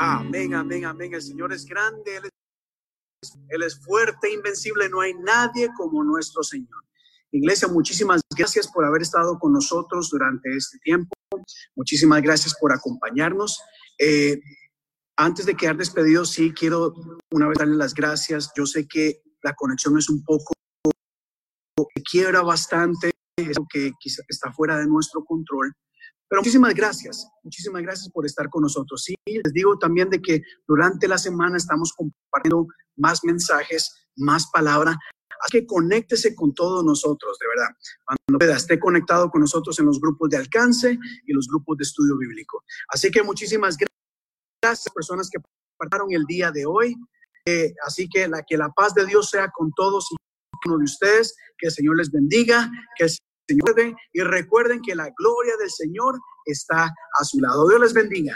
Amén, amén, amén. El Señor es grande, Él es, fuerte, invencible. No hay nadie como nuestro Señor. Iglesia, muchísimas gracias por haber estado con nosotros durante este tiempo. Muchísimas gracias por acompañarnos. Eh, antes de quedar despedido, sí quiero una vez darle las gracias. Yo sé que la conexión es un poco, quiebra bastante, es que quizá está fuera de nuestro control. Pero muchísimas gracias, muchísimas gracias por estar con nosotros. Sí, les digo también de que durante la semana estamos compartiendo más mensajes, más palabra. Así que conéctese con todos nosotros, de verdad. Cuando pueda, esté conectado con nosotros en los grupos de alcance y los grupos de estudio bíblico. Así que muchísimas gracias a las personas que participaron el día de hoy. Eh, así que la, que la paz de Dios sea con todos y uno de ustedes. Que el Señor les bendiga, que y recuerden que la gloria del Señor está a su lado. Dios les bendiga.